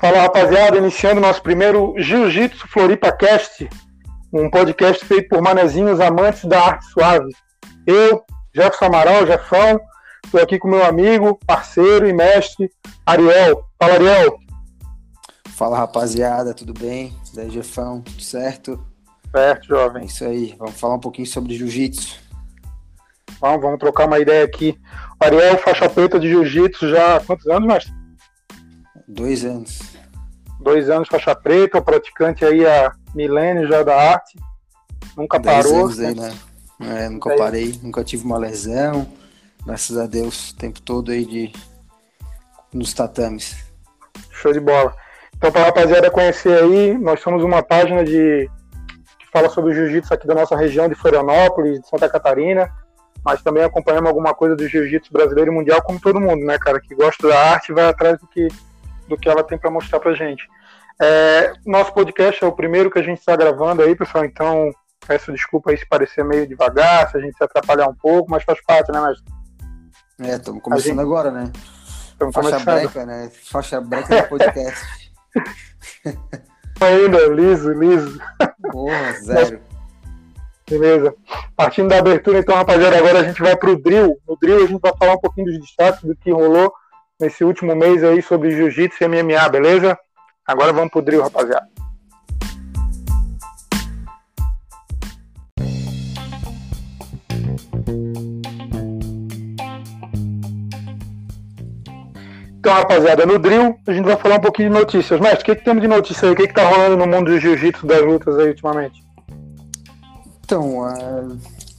Fala rapaziada, iniciando nosso primeiro Jiu-Jitsu Floripa Cast, um podcast feito por manezinhos amantes da arte suave. Eu, Jefferson Amaral, Jefão, estou aqui com meu amigo, parceiro e mestre, Ariel. Fala, Ariel. Fala rapaziada, tudo bem? Daí, Jefão, tudo certo? Certo, jovem. É isso aí, vamos falar um pouquinho sobre jiu-jitsu. Vamos, vamos trocar uma ideia aqui. Ariel, faixa preta de jiu-jitsu já há quantos anos, mestre? Dois anos. Dois anos faixa preta, praticante aí há milênios já da arte. Nunca Dez parou. anos aí, né? É, nunca Dez. parei, nunca tive uma lesão. Graças a Deus, o tempo todo aí de nos tatames. Show de bola. Então, para a rapaziada conhecer aí, nós somos uma página de que fala sobre o jiu-jitsu aqui da nossa região de Florianópolis, de Santa Catarina, mas também acompanhamos alguma coisa do jiu-jitsu brasileiro e mundial, como todo mundo, né, cara, que gosta da arte vai atrás do que, do que ela tem para mostrar pra gente. É, nosso podcast é o primeiro que a gente está gravando aí, pessoal, então peço desculpa aí se parecer meio devagar, se a gente se atrapalhar um pouco, mas faz parte, né, mestre? É, estamos começando gente- agora, né? Estamos Faixa começando. breca, né? Faixa breca do podcast. Ainda, liso, liso. Porra, zero. Beleza. Partindo da abertura, então, rapaziada, agora a gente vai pro drill. No drill a gente vai falar um pouquinho dos destaques do que rolou nesse último mês aí sobre jiu-jitsu e MMA, beleza? Agora vamos pro drill, rapaziada. Então, rapaziada, no drill a gente vai falar um pouquinho de notícias. Mestre, o que, que temos de notícia aí? O que, que tá rolando no mundo do jiu-jitsu das lutas aí ultimamente? Então, ah,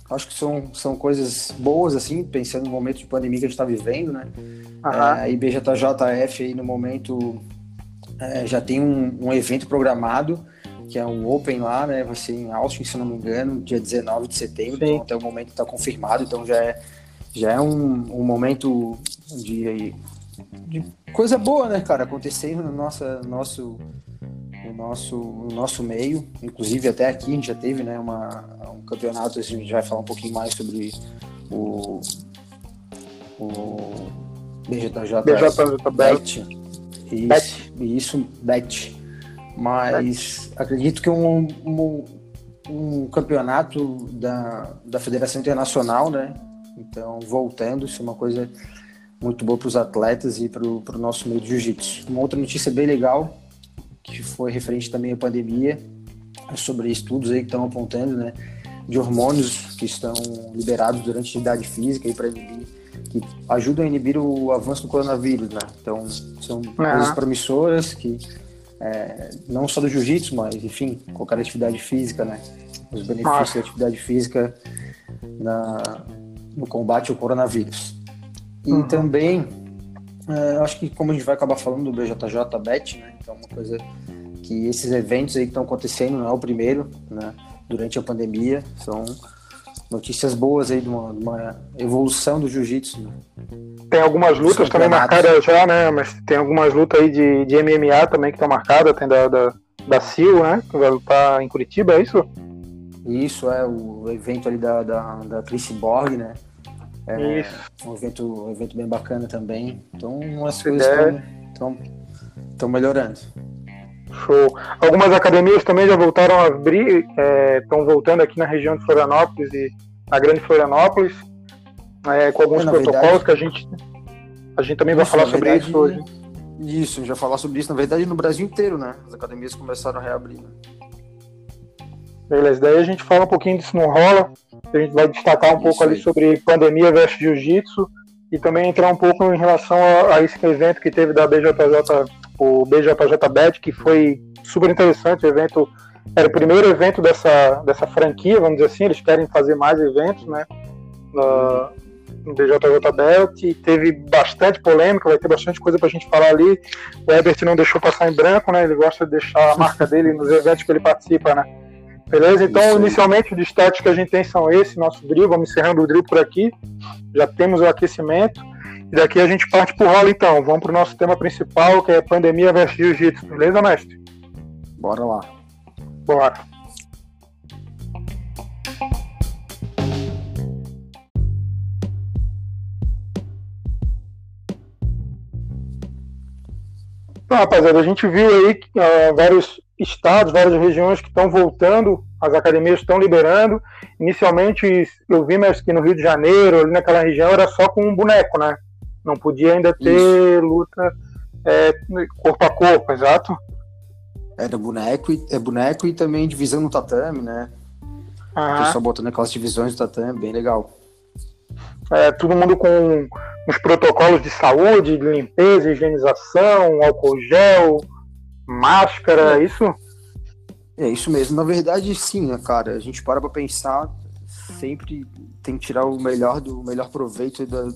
acho que são, são coisas boas, assim, pensando no momento de pandemia que a gente está vivendo, né? Aham. É, a IBJJF aí no momento é, já tem um, um evento programado, que é um Open lá, né? Vai ser em Austin, se não me engano, dia 19 de setembro. Sim. Então até o momento está confirmado, então já é, já é um, um momento de, de coisa boa, né, cara? Acontecendo no nossa, nosso, no nosso, no nosso meio. Inclusive até aqui a gente já teve né, uma, um campeonato, a gente vai falar um pouquinho mais sobre o. o BJJ BJJ Bet. Isso, isso, Bet. Mas acredito que um, um, um campeonato da, da Federação Internacional, né? Então, voltando, isso é uma coisa muito boa para os atletas e para o nosso meio de jiu-jitsu. Uma outra notícia bem legal, que foi referente também à pandemia, sobre estudos aí que estão apontando, né? De hormônios que estão liberados durante a atividade física e para inibir que ajudam a inibir o avanço do coronavírus, né? Então, são coisas promissoras que é, não só do jiu-jitsu, mas, enfim, qualquer atividade física, né? Os benefícios da atividade física na, no combate ao coronavírus. E Uhum. também, é, eu acho que como a gente vai acabar falando do BJJ Bet, né? Então, uma coisa que esses eventos aí que estão acontecendo não é o primeiro, né? Durante a pandemia, são notícias boas aí de uma, de uma evolução do jiu-jitsu. né? Tem algumas lutas também marcadas já, né? Mas tem algumas lutas aí de, de MMA também que estão marcadas. Tem da, da, da CIL, né? Que vai lutar em Curitiba, é isso? Isso é o evento ali da, da, da Chris Borg, né? É Isso. um evento, um evento bem bacana também. Então, as coisas estão melhorando. Show. Algumas academias também já voltaram a abrir, estão voltando aqui na região de Florianópolis e na grande Florianópolis, é, com alguns É, protocolos verdade- que a gente, a gente também vai Isso, falar na sobre verdade, isso hoje. Isso, já falar sobre isso, na verdade, no Brasil inteiro, né? As academias começaram a reabrir. Né? Beleza, daí a gente fala um pouquinho disso no rola, a gente vai destacar um Isso pouco ali aí. sobre pandemia versus jiu-jitsu e também entrar um pouco em relação a, a esse evento que teve da BJJ, o BJJ Bet, que foi super interessante, o evento era o primeiro evento dessa, dessa franquia, vamos dizer assim, eles querem fazer mais eventos, né, na- no BJJ Bet, e teve bastante polêmica, vai ter bastante coisa pra gente falar ali, o Ebert não deixou passar em branco, né, ele gosta de deixar a marca dele nos eventos que ele participa, né, Beleza? Então, inicialmente, os destaques que a gente tem são esse, nosso drill. Vamos encerrando o drill por aqui. Já temos o aquecimento. E daqui a gente parte pro rolo, então. Vamos pro nosso tema principal, que é pandemia versus jiu-jitsu. Beleza, mestre? Bora lá. Bora. Então, rapaziada, a gente viu aí uh, vários estados, várias regiões que estão voltando, as academias estão liberando. Inicialmente, eu vi, mas que no Rio de Janeiro, ali naquela região, era só com um boneco, né? Não podia ainda ter Isso. luta é, corpo a corpo, exato. Era boneco e, é boneco e também divisão no tatame, né? O pessoal botando aquelas divisões do tatame, bem legal. É, todo mundo com os protocolos de saúde, de limpeza, higienização, álcool gel, máscara, é isso? É isso mesmo. Na verdade, sim, né, cara? A gente para pra pensar, sempre tem que tirar o melhor do o melhor proveito da,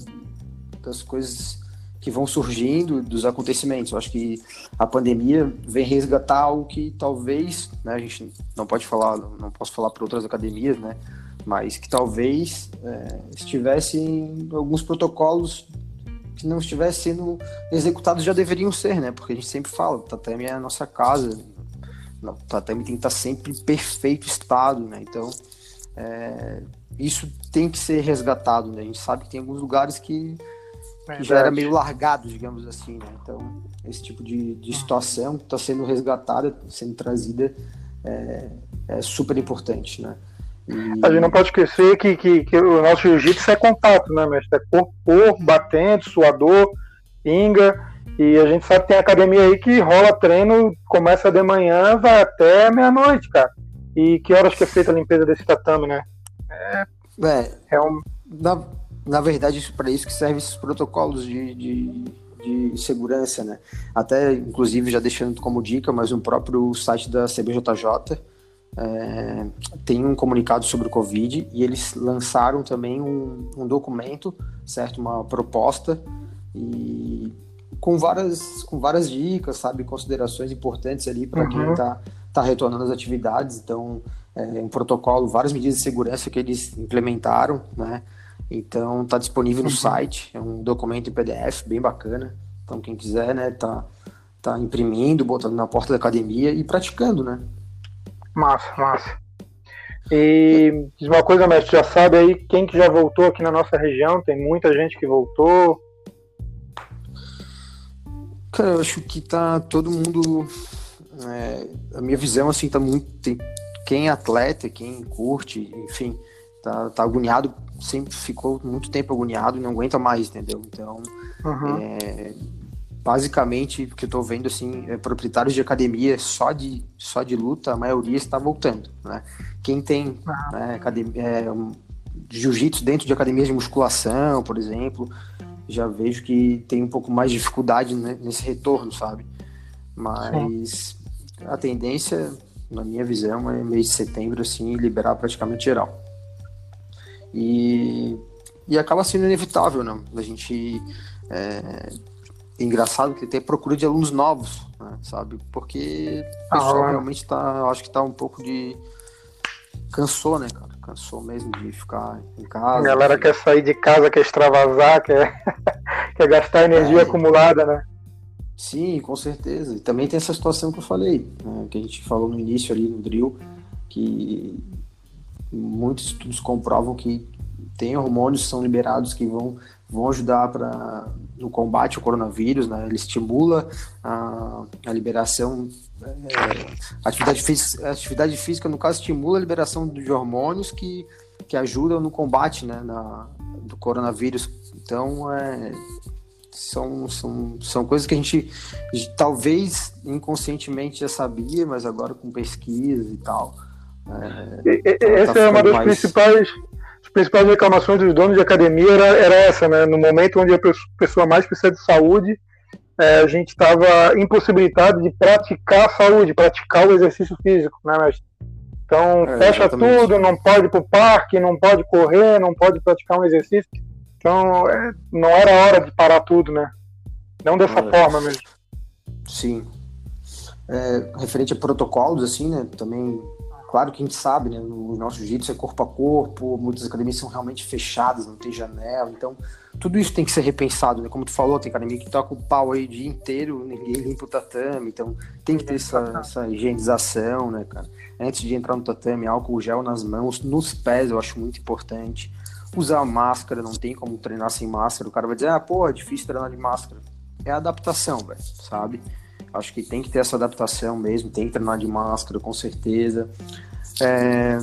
das coisas que vão surgindo, dos acontecimentos. Eu acho que a pandemia vem resgatar algo que talvez, né, a gente não pode falar, não posso falar para outras academias, né, mas que talvez é, estivessem alguns protocolos que não estivessem sendo executados já deveriam ser, né? Porque a gente sempre fala, o tatame é a nossa casa, o tatame tem que estar sempre em perfeito estado, né? Então, é, isso tem que ser resgatado, né? A gente sabe que tem alguns lugares que, que já era meio largado, digamos assim, né? Então, esse tipo de, de situação que está sendo resgatada, sendo trazida, é, é super importante, né? A gente não pode esquecer que, que, que o nosso jiu-jitsu é contato, né, mestre? É corpo, corpo, batendo, suador, pinga. E a gente sabe que tem academia aí que rola treino, começa de manhã, vai até meia-noite, cara. E que horas que é feita a limpeza desse tatame, né? É. é, é um... na, na verdade, para isso que servem esses protocolos de, de, de segurança, né? Até, inclusive, já deixando como dica, mas no próprio site da CBJJ é, tem um comunicado sobre o Covid e eles lançaram também um, um documento, certo? Uma proposta e com várias, com várias dicas, sabe? Considerações importantes ali para uhum. quem está tá retornando às atividades. Então, é um protocolo, várias medidas de segurança que eles implementaram, né? Então, está disponível no uhum. site, é um documento em PDF bem bacana. Então, quem quiser, né, tá, tá imprimindo, botando na porta da academia e praticando, né? Massa, massa. E diz uma coisa, mestre, já sabe aí quem que já voltou aqui na nossa região? Tem muita gente que voltou. Cara, eu acho que tá todo mundo. É, a minha visão, assim, tá muito. Tem, quem é atleta, quem curte, enfim, tá, tá agoniado, sempre ficou muito tempo agoniado e não aguenta mais, entendeu? Então, uhum. é, basicamente, porque eu tô vendo assim, é, proprietários de academia só de, só de luta, a maioria está voltando, né? Quem tem ah. né, academia, é, um, jiu-jitsu dentro de academias de musculação, por exemplo, já vejo que tem um pouco mais de dificuldade né, nesse retorno, sabe? Mas Sim. a tendência, na minha visão, é mês de setembro, assim, liberar praticamente geral. E, e acaba sendo inevitável, né? A gente é, engraçado que tem procura de alunos novos, né, sabe? Porque o pessoal ah, realmente tá, acho que tá um pouco de cansou, né, cara? Cansou mesmo de ficar em casa. A galera quer sair de casa, quer extravasar, quer, quer gastar energia é, acumulada, né? Sim, com certeza. E também tem essa situação que eu falei, né, que a gente falou no início ali no drill, que muitos estudos comprovam que tem hormônios que são liberados que vão vão ajudar para no combate ao coronavírus, né? Ele estimula a, a liberação, é, atividade, física, atividade física, no caso, estimula a liberação de hormônios que, que ajudam no combate, né? Na, do coronavírus. Então, é, são, são, são coisas que a gente talvez inconscientemente já sabia, mas agora com pesquisa e tal. É, tá, Essa tá é uma das mais... principais principais reclamações dos donos de academia era, era essa, né? No momento onde a pessoa mais precisa de saúde, é, a gente estava impossibilitado de praticar a saúde, praticar o exercício físico, né? Então, é, fecha exatamente. tudo, não pode ir para o parque, não pode correr, não pode praticar um exercício. Então, é, não era hora de parar tudo, né? Não dessa é. forma mesmo. Sim. É, referente a protocolos, assim, né? Também Claro que a gente sabe, né? O nosso jiu-jitsu é corpo a corpo, muitas academias são realmente fechadas, não tem janela, então tudo isso tem que ser repensado, né? Como tu falou, tem academia que toca o pau aí o dia inteiro, ninguém limpa o tatame, então tem que ter essa, essa higienização, né, cara? Antes de entrar no tatame, álcool gel nas mãos, nos pés, eu acho muito importante. Usar máscara, não tem como treinar sem máscara. O cara vai dizer, ah, pô, é difícil treinar de máscara. É adaptação, velho, sabe? Acho que tem que ter essa adaptação mesmo, tem que treinar de máscara, com certeza. É...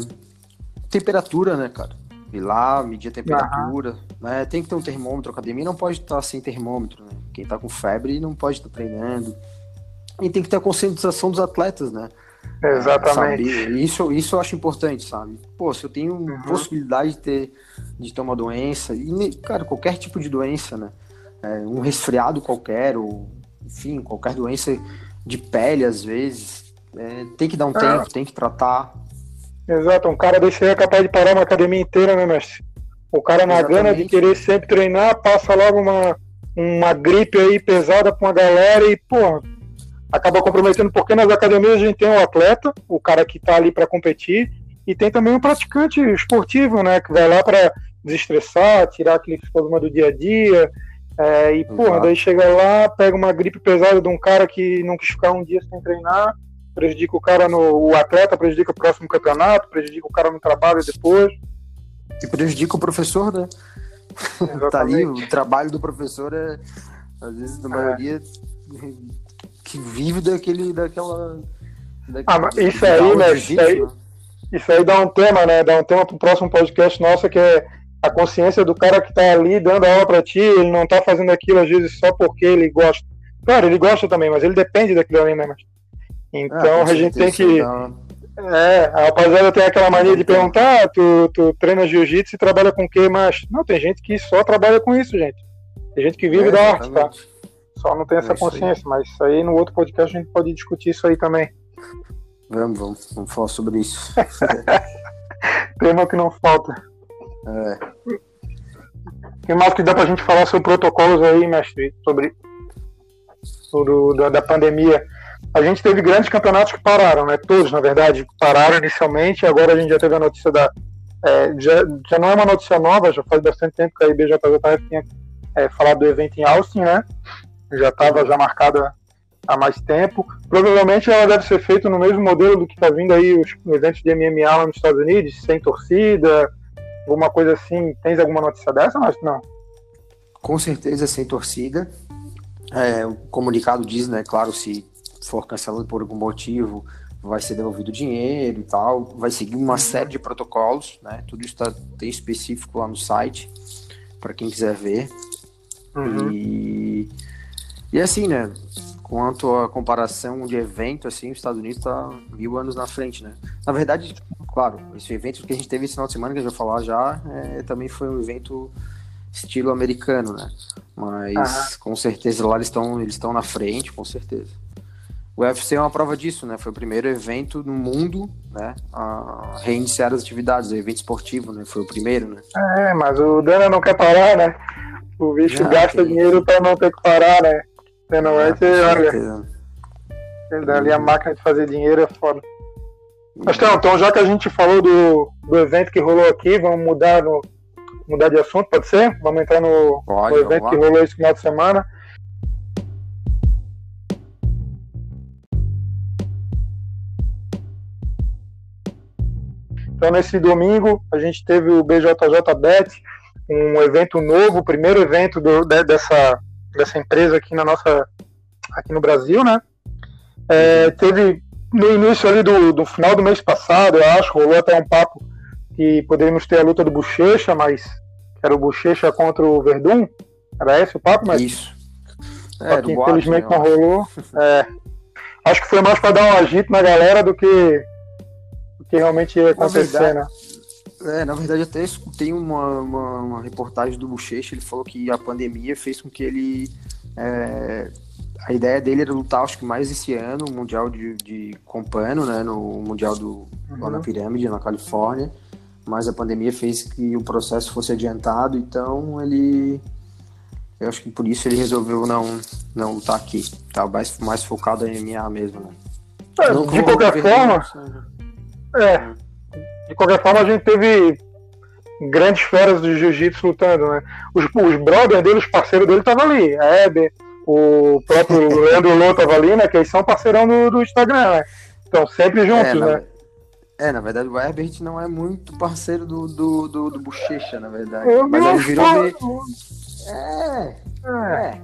Temperatura, né, cara? Ir lá, medir a temperatura. Uhum. Né? Tem que ter um termômetro. A academia não pode estar sem termômetro. Né? Quem tá com febre não pode estar treinando. E tem que ter a conscientização dos atletas, né? Exatamente. Sabe? Isso, isso eu acho importante, sabe? Pô, se eu tenho uhum. possibilidade de ter, de ter uma doença, e, cara, qualquer tipo de doença, né? É, um resfriado qualquer, ou enfim, qualquer doença de pele, às vezes, é, tem que dar um tempo, tem que tratar. Exato, um cara desse aí é capaz de parar uma academia inteira, né, mestre? O cara na Exatamente. gana de querer sempre treinar, passa logo uma, uma gripe aí pesada pra uma galera e, pô, acaba comprometendo, porque nas academias a gente tem o atleta, o cara que está ali para competir, e tem também o praticante esportivo, né, que vai lá para desestressar, tirar aquele problema do dia a dia, é, e, porra, daí chega lá, pega uma gripe pesada de um cara que não quis ficar um dia sem treinar, prejudica o cara no o atleta, prejudica o próximo campeonato, prejudica o cara no trabalho depois. E prejudica o professor, né? tá ali, o trabalho do professor é, às vezes, na é. maioria, que vive daquele, daquela. daquele ah, mas isso aí, né? Isso aí, isso aí dá um tema, né? Dá um tema pro próximo podcast nosso que é a consciência do cara que tá ali dando aula para ti, ele não tá fazendo aquilo às vezes só porque ele gosta. Claro, ele gosta também, mas ele depende daquilo ali, né? Mas... Então ah, a gente tem que. É, a rapaziada tem aquela mania de perguntar: ah, tu, tu treina jiu-jitsu e trabalha com o quê? Mas não, tem gente que só trabalha com isso, gente. Tem gente que vive é, da arte, tá? Só não tem essa é consciência, mas isso aí no outro podcast a gente pode discutir isso aí também. Vamos, vamos, vamos falar sobre isso. Tema que não falta. É. O que mais que dá pra gente falar sobre protocolos aí, mestre? Sobre, sobre da, da pandemia. A gente teve grandes campeonatos que pararam, né? Todos, na verdade, pararam inicialmente. Agora a gente já teve a notícia da. É, já, já não é uma notícia nova, já faz bastante tempo que a IBJJF tinha é, falado do evento em Austin, né? já estava já marcada há mais tempo. Provavelmente ela deve ser feita no mesmo modelo do que está vindo aí os eventos de MMA lá nos Estados Unidos, sem torcida, alguma coisa assim. Tens alguma notícia dessa, mas não? Com certeza sem torcida. É, o comunicado diz, né, claro, se for cancelado por algum motivo, vai ser devolvido dinheiro e tal, vai seguir uma série de protocolos, né? Tudo isso está tem específico lá no site para quem quiser ver. Uhum. E e assim, né? Quanto à comparação de evento, assim, os Estados Unidos está mil anos na frente, né? Na verdade, claro, esse evento que a gente teve esse final de semana, que a gente vai falar já, é, também foi um evento estilo americano, né? Mas com certeza lá eles estão eles estão na frente, com certeza. O UFC é uma prova disso, né? Foi o primeiro evento no mundo, né? A reiniciar as atividades, o evento esportivo, né? Foi o primeiro, né? É, mas o Dana não quer parar, né? O bicho gasta dinheiro para não ter que parar, né? Não vai ser, olha. Ali a máquina de fazer dinheiro é foda. Mas então, então, já que a gente falou do, do evento que rolou aqui, vamos mudar, no, mudar de assunto, pode ser? Vamos entrar no, pode, no evento que rolou esse final de semana. Então, nesse domingo, a gente teve o BJJ Bet, um evento novo, o primeiro evento do, dessa, dessa empresa aqui na nossa aqui no Brasil, né? É, teve no início ali do, do final do mês passado, eu acho, rolou até um papo que poderíamos ter a luta do Bochecha, mas era o Bochecha contra o Verdun. Era esse o papo, mas. Isso. É, que infelizmente não rolou. É, acho que foi mais para dar um agito na galera do que, do que realmente ia acontecer, né? É, na verdade, até escutei uma, uma, uma, reportagem do Bochecha, ele falou que a pandemia fez com que ele. É, a ideia dele era lutar, acho que mais esse ano, o Mundial de, de Compano, né? No Mundial do, uhum. na. Pirâmide, na Califórnia. Mas a pandemia fez que o processo fosse adiantado, então ele. Eu acho que por isso ele resolveu não, não lutar aqui. Tá mais, mais focado em MMA mesmo, né? É, de qualquer forma. É de qualquer forma, a gente teve grandes feras do jiu-jitsu lutando, né? Os, os brothers dele, os parceiros dele estavam ali. A Eber, o próprio Leandro Lô tava ali, né? Que eles são parceirão do, do Instagram, né? Então, sempre juntos, é, né? É, na verdade, o Herbert não é muito parceiro do, do, do, do Bochecha, na verdade. Eu Mas ele virou. Meio... É, é.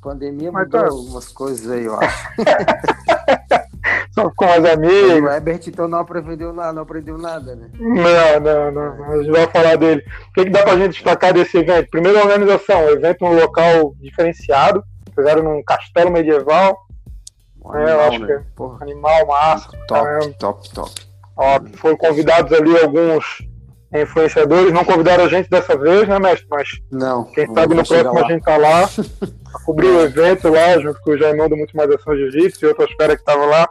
Pandemia Mas mudou tá... algumas coisas aí, eu acho. Só com as amigas. O Herbert então não aprendeu nada, não aprendeu nada, né? Não, não, não. A gente vai falar dele. O que, que dá pra gente destacar desse evento? Primeiro, organização. evento num local diferenciado. Fizeram num castelo medieval. Um é, eu acho né? que é Porra. animal, massa. Top, top, top. Ó, foram convidados ali alguns influenciadores. Não convidaram a gente dessa vez, né, mestre? Mas não, quem sabe no próximo a gente tá lá. a cobrir o evento lá, junto com o Jaimão do Muito Mais Ação Jiu-Jitsu e outras caras que tava lá.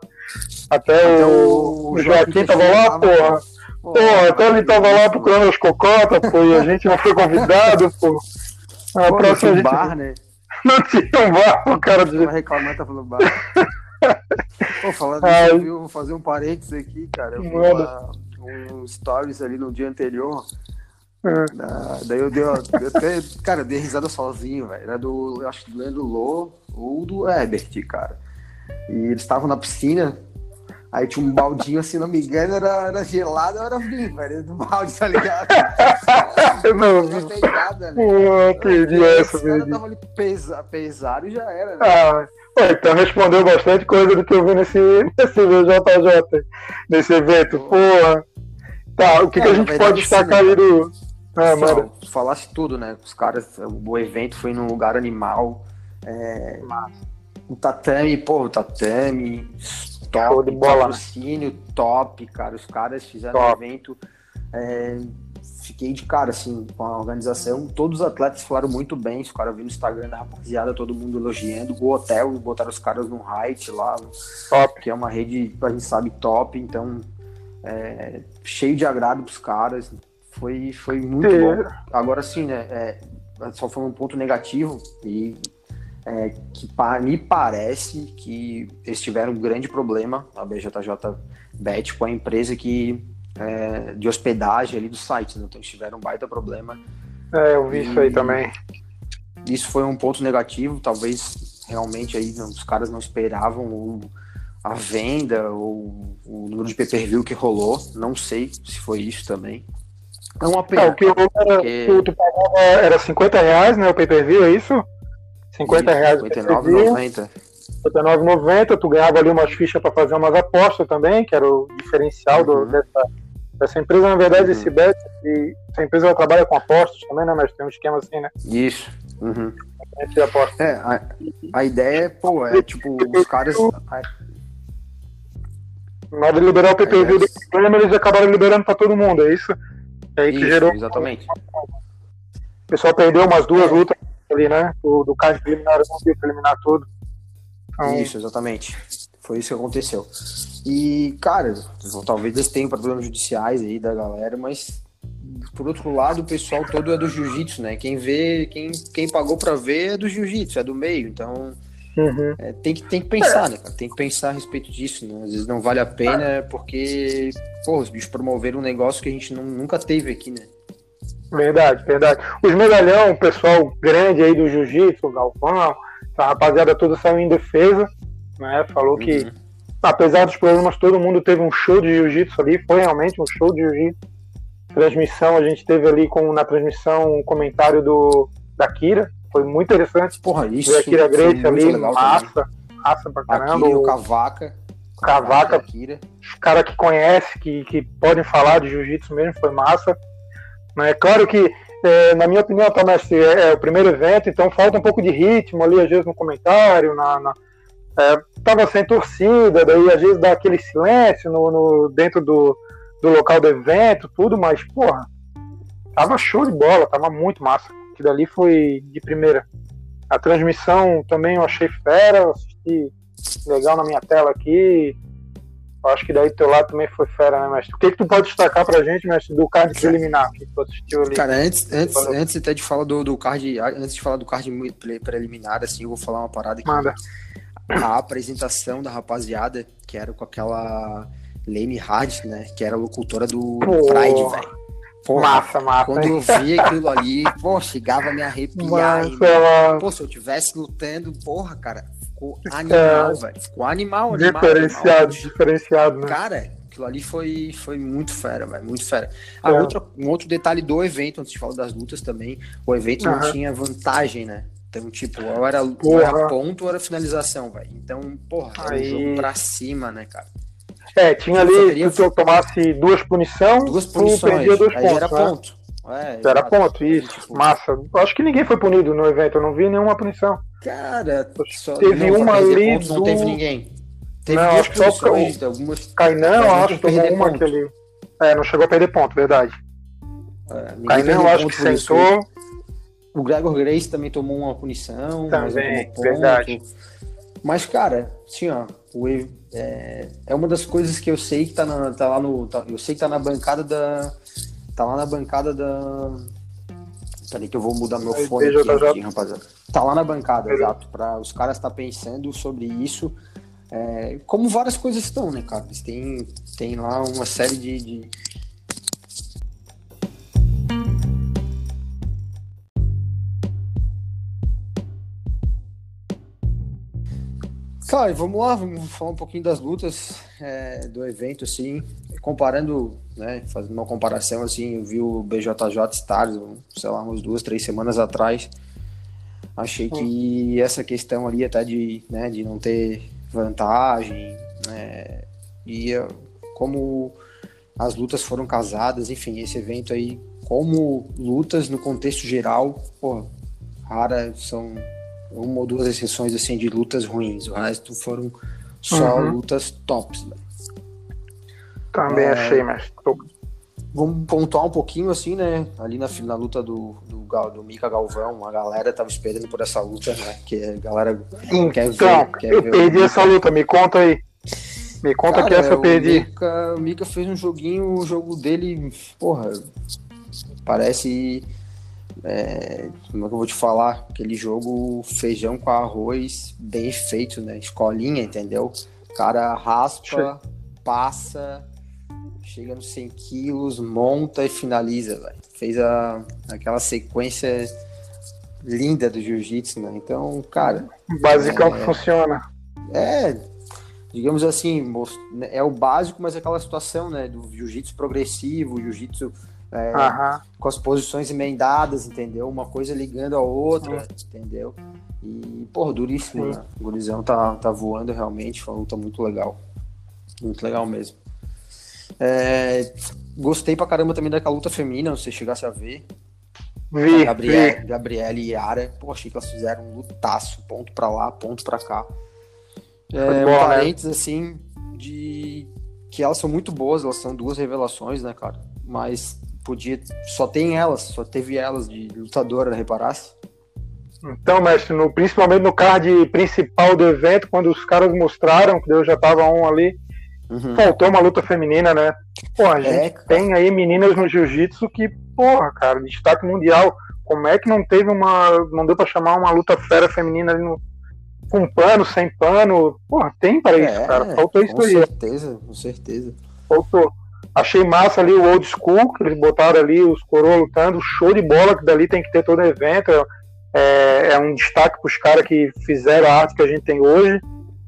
Até então, o, o Joaquim tava lá, porra. Pô, até ele tava lá procurando as cocotas, pô, e a gente não foi convidado, pô. A pô, próxima não tinha um bar, né? Não tinha um bar, o cara de. reclamar, tá falando bar. pô, falando isso, eu vou fazer um parênteses aqui, cara. Eu vi uma, um stories ali no dia anterior. É. daí eu dei, eu até, cara, eu dei risada sozinho, velho. Era do, eu acho que do Leandro Lô ou do Ebert, cara. E eles estavam na piscina, aí tinha um baldinho, assim, não me engano, era, era gelado, era vinho, velho, do balde, tá ligado? eu não vi. Pegada, né? Pô, perdi essa, velho. tava ali pesa, pesado e já era, né? Ah, então respondeu bastante coisa do que eu vi nesse, nesse VJJ, nesse evento, porra. Tá, o que, é, que a gente pode destacar aí do. É, mano. Falasse tudo, né? Os caras, o evento foi num lugar animal. É, o tatame, pô, o tatame, top, Show de bola. patrocínio top, cara. Os caras fizeram top. um evento. É, fiquei de cara, assim, com a organização. Todos os atletas falaram muito bem. Os caras viram no Instagram da rapaziada, todo mundo elogiando. O hotel, botaram os caras no Height lá, top. que é uma rede, a gente sabe, top. Então, é, cheio de agrado pros caras. Foi, foi muito é. bom. Agora sim, né? É, só foi um ponto negativo e é, que me parece que eles tiveram um grande problema, a BJJ Bet, com a empresa que é, de hospedagem ali do site, né? então eles tiveram um baita problema. É, eu vi e isso aí também. Isso foi um ponto negativo, talvez realmente aí os caras não esperavam o, a venda ou o número de pay-per-view que rolou, não sei se foi isso também. É uma pena. É, o que eu, era, porque... tu pagava era 50 reais, né? O pay-per-view, é isso? 50 isso, reais. 59,90. 59,90. Tu ganhava ali umas fichas para fazer umas apostas também, que era o diferencial uhum. do, dessa, dessa empresa. Na verdade, uhum. esse bet, essa empresa ela trabalha com apostas também, né? Mas tem um esquema assim, né? Isso. Uhum. É, a, a ideia é, pô, é tipo, os caras. Na hora de liberar o PPV do problema, eles acabaram liberando para todo mundo, é isso? É aí que gerou. Exatamente. O pessoal perdeu umas duas é. lutas ali, né? Do, do card preliminar, não conseguiu eliminar tudo. Então... Isso, exatamente. Foi isso que aconteceu. E, cara, talvez eles tenham problemas judiciais aí da galera, mas por outro lado, o pessoal todo é do jiu-jitsu, né? Quem vê, quem, quem pagou para ver é do jiu-jitsu, é do meio. Então, uhum. é, tem, que, tem que pensar, né, cara? Tem que pensar a respeito disso, né? Às vezes não vale a pena porque, pô, os bichos promoveram um negócio que a gente não, nunca teve aqui, né? Verdade, verdade. Os medalhão, o pessoal grande aí do jiu-jitsu, o Galvão, a rapaziada toda saiu em defesa, né? Falou uhum. que, apesar dos problemas, todo mundo teve um show de jiu-jitsu ali, foi realmente um show de jiu-jitsu. Transmissão, a gente teve ali com, na transmissão um comentário do, da Kira, foi muito interessante. Porra, isso. a Kira Grace ali, massa, massa pra caramba. o Cavaca. Cavaca, os caras que conhecem, que, que podem falar de jiu-jitsu mesmo, foi massa. Mas é claro que, é, na minha opinião, tá, mestre, é, é, o primeiro evento, então falta um pouco de ritmo ali, às vezes, no comentário, na, na é, tava sem torcida, daí às vezes dá aquele silêncio no, no, dentro do, do local do evento, tudo, mas, porra, tava show de bola, tava muito massa. Que dali foi de primeira. A transmissão também eu achei fera, assisti legal na minha tela aqui. Eu acho que daí teu lado também foi fera, né, mestre? O que, que tu pode destacar pra gente, mestre, do card preliminar que tu assistiu ali? Cara, antes, antes, antes até de falar do, do card, antes de falar do card preliminar, assim, eu vou falar uma parada aqui. Manda. A apresentação da rapaziada, que era com aquela Lane Hard, né? Que era locutora do Pô. Pride, velho. Massa, massa. Quando eu vi aquilo ali, pô, chegava a me arrepiar. Massa, Pô, se eu tivesse lutando, porra, cara, ficou animal, é, velho. Ficou animal, animal. Diferenciado, animal. diferenciado, né? Cara, aquilo ali foi, foi muito fera, velho, muito fera. Ah, é. outro, um outro detalhe do evento, antes de falar das lutas também, o evento uhum. não tinha vantagem, né? Então, tipo, ou era, ou era ponto ou era finalização, velho. Então, porra, era Aí- um jogo pra cima, né, cara? É, tinha ali, teria- se tu tomasse duas punições, Duas punições, perdia dois pontos. era né? ponto. É, Era exato. ponto, isso. tipo, Massa. Eu acho que ninguém foi punido no evento, eu não vi nenhuma punição. Cara, Teve uma ali pontos não do- teve ninguém. Teve Não, acho que só o- algumas... Kainan, eu acho que que tomou uma ponto. que ele. É, não chegou a perder ponto, verdade. é, Kainan, eu acho que isso. sentou. O Gregor Grace também tomou uma punição, Também, verdade. Mas, cara, assim, ó, o, é, é uma das coisas que eu sei que tá, na, tá lá no. tá- eu sei que tá na bancada da. Tá lá na bancada da. Peraí que eu vou mudar meu fone aqui, rapidinho, rapaziada. Tá lá na bancada, exato. Pra os caras estar pensando sobre isso. é, como várias coisas estão, né, cara? Eles têm, têm lá uma série de- de, Cara, e vamos lá, vamos falar um pouquinho das lutas é, do evento, assim, comparando, né, fazendo uma comparação, assim, eu vi o BJJ Stars, sei lá, umas duas, três semanas atrás, achei que essa questão ali até de, né, de não ter vantagem, né, e eh, como as lutas foram casadas, enfim, esse evento aí, como lutas no contexto geral, pô, rara são uma ou duas exceções assim de lutas ruins. O resto foram só Uhum. lutas tops. né? Também É. achei, mas. Vamos pontuar um pouquinho assim, né? Ali na, na luta do, do, do Mika Galvão, a galera tava esperando por essa luta, né? Que a galera quer ver. Então, quer eu ver perdi essa luta, me conta aí. Me conta que Cara, essa eu perdi. Mika, o Mika fez um joguinho, o jogo dele, porra, parece. É, como é que eu vou te falar? Aquele jogo feijão com arroz bem feito, né? Escolinha, entendeu? O cara raspa, passa, chega nos 100 quilos, monta e finaliza. Fez a, aquela sequência linda do jiu-jitsu, né? Então, cara, Basicão É. que funciona. é, digamos assim, mos- é o básico, mas é aquela situação, né, do jiu-jitsu progressivo, jiu-jitsu é, Aham. com as posições emendadas, entendeu? Uma coisa ligando a outra, entendeu? E, porra, duríssimo, Sim. né? O gurizão tá, tá voando realmente, foi uma luta muito legal. Muito legal mesmo. É, gostei pra caramba também daquela luta feminina, não sei se chegasse a ver. Vi, Gabriel, vi. Gabriela e Yara, pô, achei que elas fizeram um lutaço, ponto pra lá, ponto pra cá. É, um né? parênteses, assim, de que elas são muito boas, elas são duas revelações, né, cara? Mas podia, só tem elas, só teve elas de lutadora, reparasse? Então, mestre, no- principalmente no card principal do evento, quando os caras mostraram que eu já tava um ali, Uhum. faltou uma luta feminina, né? Pô, a gente É, tem aí meninas no jiu-jitsu que, porra, cara, destaque mundial. Como é que não teve uma. Não deu pra chamar uma luta fera feminina ali no. Com pano, sem pano. Porra, tem para isso, É, cara. Faltou isso com aí. certeza, com certeza. Faltou. Achei massa ali o old school, que eles botaram ali os coroas lutando, show de bola, que dali tem que ter todo evento. É, é um destaque pros caras que fizeram a arte que a gente tem hoje.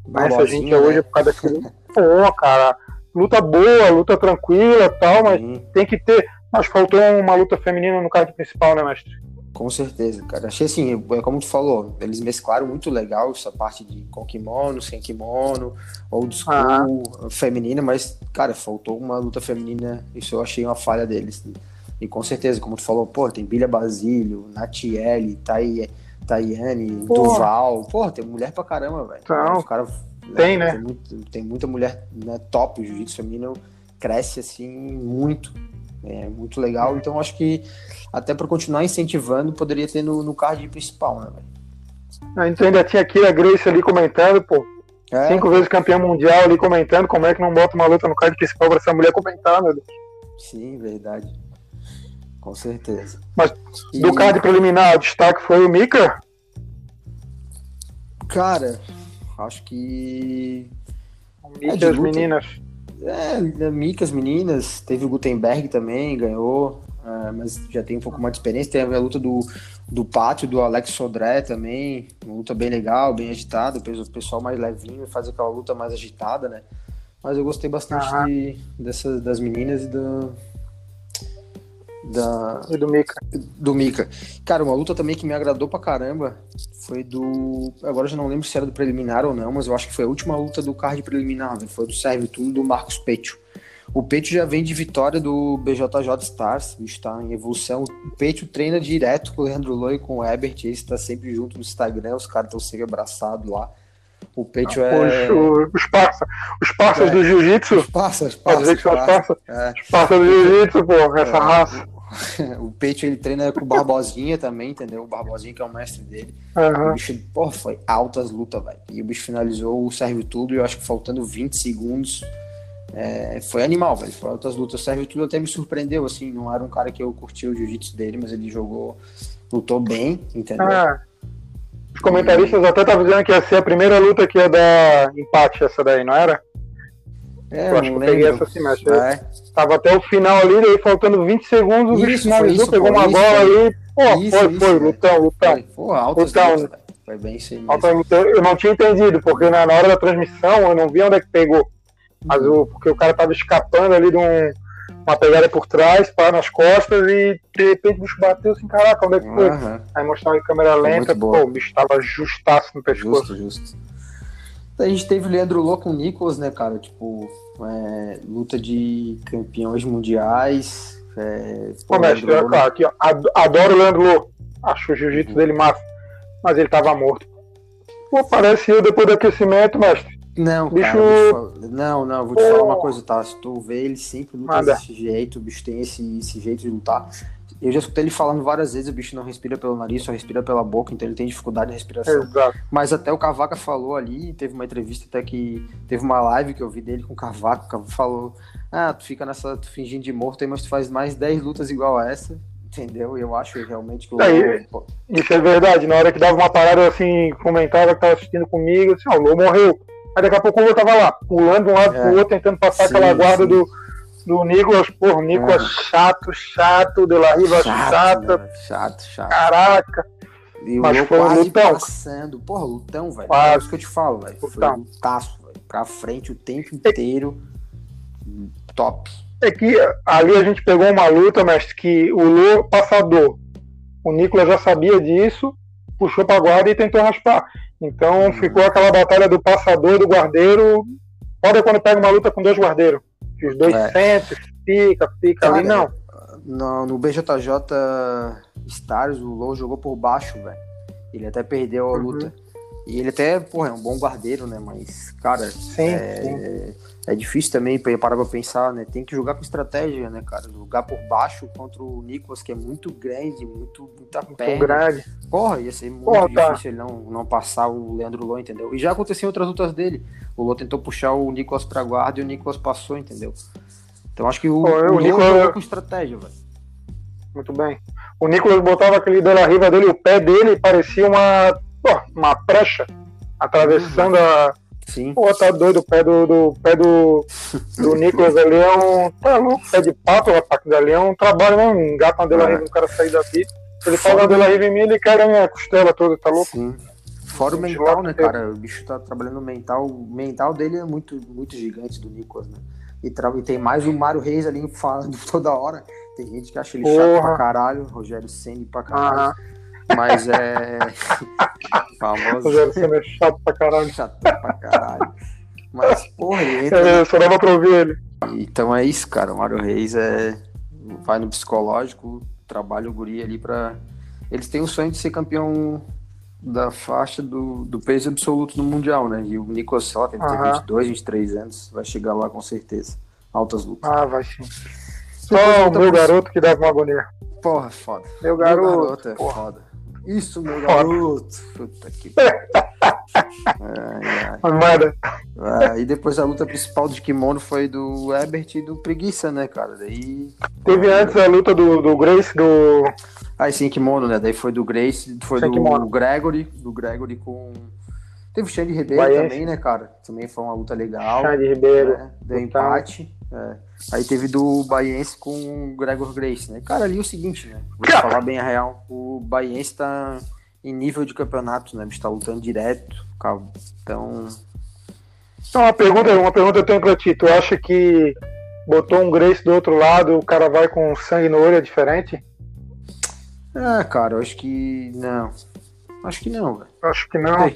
Mas a gente é hoje né? é por causa daquilo. Pô, cara, luta boa, luta tranquila e tal, mas Sim, tem que ter. Mas faltou uma luta feminina no card principal, né, mestre? Com certeza, cara. Achei assim, é como tu falou, eles mesclaram muito legal essa parte de com kimono, sem kimono, old school, Ah. feminina, mas, cara, faltou uma luta feminina, isso eu achei uma falha deles. E com certeza, como tu falou, pô, tem Bilha Basílio, Natiele, Tai, Tayane, Pô. Duval, pô, tem mulher pra caramba, velho. Então, cara, tem, né? Tem, muito- tem muita mulher né, top, o jiu-jitsu feminino cresce assim muito. É muito legal, então acho que até para continuar incentivando, poderia ter no, no card principal, né, velho? A gente ainda tinha aqui a Grace ali comentando, pô. É, Cinco vezes campeã mundial ali comentando. Como é que não bota uma luta no card principal pra essa mulher comentar, meu Deus? Sim, verdade. Com certeza. Mas E, Do card preliminar, o destaque foi o Mika. Cara, acho que. O É, Mika de e as meninas. É, Mika, as meninas. Teve o Gutenberg também, ganhou. é, mas já tem um pouco mais de experiência. Teve a luta do, do Pátio, do Alex Sodré também. Uma luta bem legal, bem agitada. O pessoal mais levinho faz aquela luta mais agitada, né? Mas eu gostei bastante de, dessas, das meninas e do, Da... E do Mika. Do Mika. Cara, uma luta também que me agradou pra caramba foi do. Agora eu já não lembro se era do preliminar ou não, mas eu acho que foi a última luta do card preliminar, né? Foi do Servitude do Marcos Petio. O Peito já vem de vitória do BJJ Stars, está em evolução. O Peito treina direto com o Leandro Loi e com o Ebert, ele está sempre junto no Instagram, os caras estão sempre abraçados lá. O Peito é. Os, os, os parças é. do Jiu-Jitsu. Os parças, parças. Os parças, é. Os do Jiu-Jitsu, pô, essa é. raça. o Peito ele treina com o Barbosinha também, entendeu? O Barbosinha que é o mestre dele. Uhum. O bicho, porra, foi altas lutas, velho. E o bicho finalizou o serve tudo, eu acho que faltando 20 segundos. É, foi animal, velho. Foi altas lutas. O serve tudo até me surpreendeu, assim. Não era um cara que eu curti o jiu-jitsu dele, mas ele jogou, lutou bem, entendeu? Ah, os comentaristas e... até estavam dizendo que ia ser a primeira luta que ia dar empate essa daí, não era? É, eu acho que eu peguei essa assim, mas é. Tava até o final ali, daí faltando 20 segundos, o bicho finalizou, pegou uma bola ali. Pô, isso, foi, isso, foi, lutão, lutão. Pô, altas lutão. Lutas, foi bem sim. Eu não tinha entendido, porque na, hora da transmissão eu não vi onde é que pegou. Mas o, porque o cara tava escapando ali de um, uma pegada por trás, para nas costas e de repente o bicho bateu assim, caraca, onde é que foi? Uhum. Aí mostrava em câmera lenta, pô, o bicho tava justaço no pescoço. Justo, justo. A gente teve o Leandro Lô com o Nicolas, né, cara? Tipo, é, luta de campeões mundiais. É, pô, mestre, Lô, né? aqui, ó, adoro o Leandro Lô. Acho o jiu-jitsu uhum. dele massa. Mas ele tava morto. Pô, parece eu depois do aquecimento, mestre. Não, bicho... cara, não, não, vou te falar uma coisa, tá? Se tu vê ele sempre luta desse jeito, o bicho tem esse, esse jeito de lutar. Eu já escutei ele falando várias vezes, o bicho não respira pelo nariz, só respira pela boca, então ele tem dificuldade de respiração. Exato. Mas até o Cavaca falou ali, teve uma entrevista até que teve uma live que eu vi dele com o Cavaca, o Cavaca falou: "Ah, tu fica nessa tu fingindo de morto, aí, mas tu faz mais 10 lutas igual a essa". Entendeu? Eu acho realmente que o é, Lô... Isso é verdade. Na hora que dava uma parada assim, comentava que tava assistindo comigo, assim, ó, o Lô morreu. Aí daqui a pouco o Lula tava lá, pulando de um lado é. pro outro, tentando passar sim, aquela guarda sim. do, do Nicolas. Porra, Nicolas é. chato, chato, De La Riva chato, chata. Né? Chato, chato. Caraca. E Mas foi um lutão. passando. Porra, lutão, velho. É isso que eu te falo, velho. Foi um lutaço, velho. Pra frente o tempo inteiro. Top. É que ali a gente pegou uma luta, mas que o Lô passador. O Nicolas já sabia disso, puxou pra guarda e tentou raspar. Então ficou aquela batalha do passador do guardeiro. Pode quando pega uma luta com dois guardeiros. Os dois é. centros, fica, fica Cara, ali, não. No, no BJJ Stars, o Low jogou por baixo, velho. Ele até perdeu a uhum. luta. E ele até, porra, é um bom guardeiro, né? Mas, cara, sim, é, sim. é difícil também parar pra pensar, né? Tem que jogar com estratégia, né, cara? Jogar por baixo contra o Nicolas, que é muito grande, muito, muita muito perna. grande. Porra, ia ser muito porra, tá. difícil tá. ele não, não passar o Leandro Lô, entendeu? E já aconteceu em outras lutas dele. O Lô tentou puxar o Nicolas pra guarda e o Nicolas passou, entendeu? Então acho que o, Pô, o, o Nicolas jogou com estratégia, velho. Muito bem. O Nicolas botava aquele da riva dele, o pé dele parecia uma pô, uma prancha atravessando a. Sim. Pô, tá doido, o pé do, do pé do, do Nicolas ali é um. Tá louco, pé de pato, o ataque dali é um trabalho, né? Um gato na Dela Riva, um cara sair daqui. Ele fala na Dela Riva em mim, ele quer a minha costela toda, tá louco? Sim. Fora o mental, né, cara? O bicho tá trabalhando mental. O mental dele é muito, muito gigante do Nicolas, né? E, tra... e tem mais o Mário Reis ali falando toda hora. Tem gente que acha ele Porra. chato pra caralho, Rogério Senni pra caralho. Mas é. famoso. Rogério Senna é chato pra caralho. Chato pra caralho. Mas, porra, ele entra. É, só dava pra ouvir ele. Então é isso, cara. O Mário Reis é. Vai no psicológico, trabalha o guri ali pra. Eles têm o sonho de ser campeão da faixa do, do peso absoluto no Mundial, né? E o Nicolas Só tem uhum. 22, 23 anos, vai chegar lá com certeza. Altas lutas. Ah, vai sim. Só o meu garoto que dava uma agonia. Porra, foda. Meu garoto, meu garoto é porra. foda. Isso, meu garoto. Puta que. ai, ai. Ah, e depois a luta principal de kimono foi do Ebert e do Preguiça, né, cara? Daí. Teve antes a luta do, do Grace, do. Ah, sim, kimono, né? Daí foi do Grace, foi do kimono. Gregory, do Gregory com. Teve o Xande Ribeiro também, né, cara? Também foi uma luta legal. Xande Ribeiro. Né? Deu empate. É. Aí teve do Baiense com o Gregor Grace, né? Cara, ali é o seguinte, né? Vou falar bem a real. O Baiense tá em nível de campeonato, né? Está lutando direto. Então. Então, uma pergunta, uma pergunta eu tenho pra ti. Tu acha que botou um Grace do outro lado, o cara vai com sangue no olho, é diferente? É, cara, eu acho que não. Acho que não, velho. Acho que não.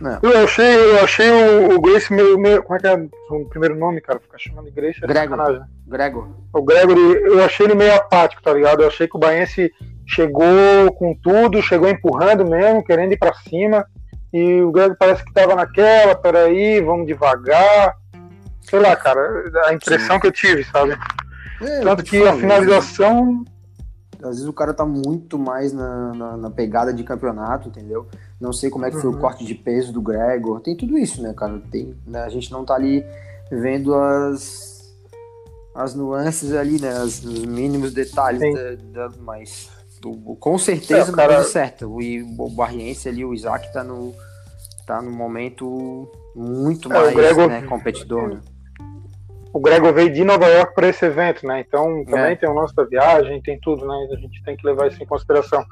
não. Eu achei, eu achei o, o Grace meio, meio, Como é que é o primeiro nome, cara? Ficar chamando de Grace é Gregor. Né? Gregor. O Gregor, eu achei ele meio apático, tá ligado? Eu achei que o Baense chegou com tudo, chegou empurrando mesmo, querendo ir pra cima. E o Gregor parece que tava naquela, peraí, vamos devagar. Sei lá, cara, a impressão Sim. que eu tive, sabe? É, Tanto que a finalização às vezes o cara tá muito mais na, na, na pegada de campeonato, entendeu? Não sei como é que foi uhum. o corte de peso do Gregor. Tem tudo isso, né, cara? Tem, né, a gente não tá ali vendo as, as nuances ali, né? As, os mínimos detalhes, da, da, mas o, com certeza é, cara... não deu certo. O, o Barriense ali, o Isaac tá no, tá no momento muito é, mais Gregor... né, competidor, né? o Gregor veio de Nova York para esse evento, né? Então também é. tem o lance da viagem, tem tudo, né? A gente tem que levar isso em consideração.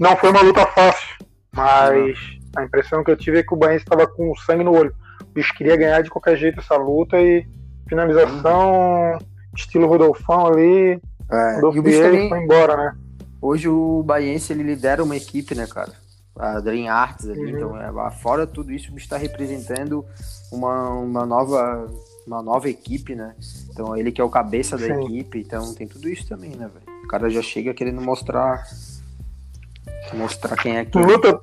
Não foi uma luta fácil, mas a impressão que eu tive é que o Bahia estava com sangue no olho. O bicho queria ganhar de qualquer jeito essa luta e finalização, uhum. estilo Rodolfão ali. É. e o bicho também... foi embora, né? Hoje o Baiense ele lidera uma equipe, né, cara? A Dream Arts ali, uhum. então é, fora tudo isso, o bicho está representando uma, uma nova uma nova equipe, né? Então ele que é o cabeça da Sim. equipe, então tem tudo isso também, né, velho? O cara já chega querendo mostrar mostrar quem é que luta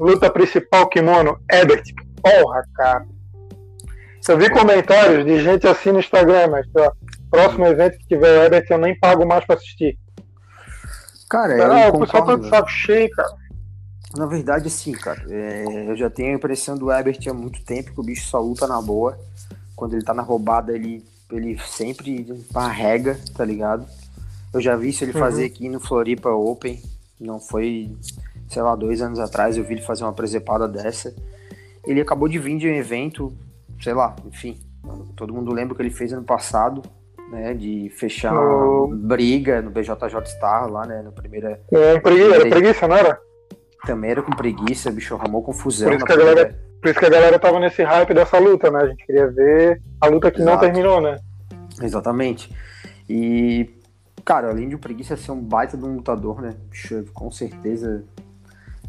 luta principal kimono Ebert. Porra, cara. Eu vi comentários de gente assim no Instagram, mas ó, próximo evento que tiver o Ebert eu nem pago mais para assistir. Cara, ah, o pessoal tá de saco cheio, cara. Na verdade, sim, cara. É, eu já tenho a impressão do Ebert há muito tempo que o bicho só luta na boa quando ele tá na roubada, ele, ele sempre arrega, tá ligado? Eu já vi isso ele uhum. fazer aqui no Floripa Open, não foi, sei lá, dois anos atrás, eu vi ele fazer uma presepada dessa. Ele acabou de vir de um evento, sei lá, enfim, todo mundo lembra o que ele fez ano passado, né, de fechar uhum. briga no BJJ Star lá, né, na primeira... É, preguiça, era preguiça, não era? Também era com preguiça, bicho, arrumou confusão. Por isso que a galera por isso que a galera tava nesse hype dessa luta, né? A gente queria ver a luta que Exato. não terminou, né? Exatamente. E, cara, além de o Preguiça ser um baita de um lutador, né? Com certeza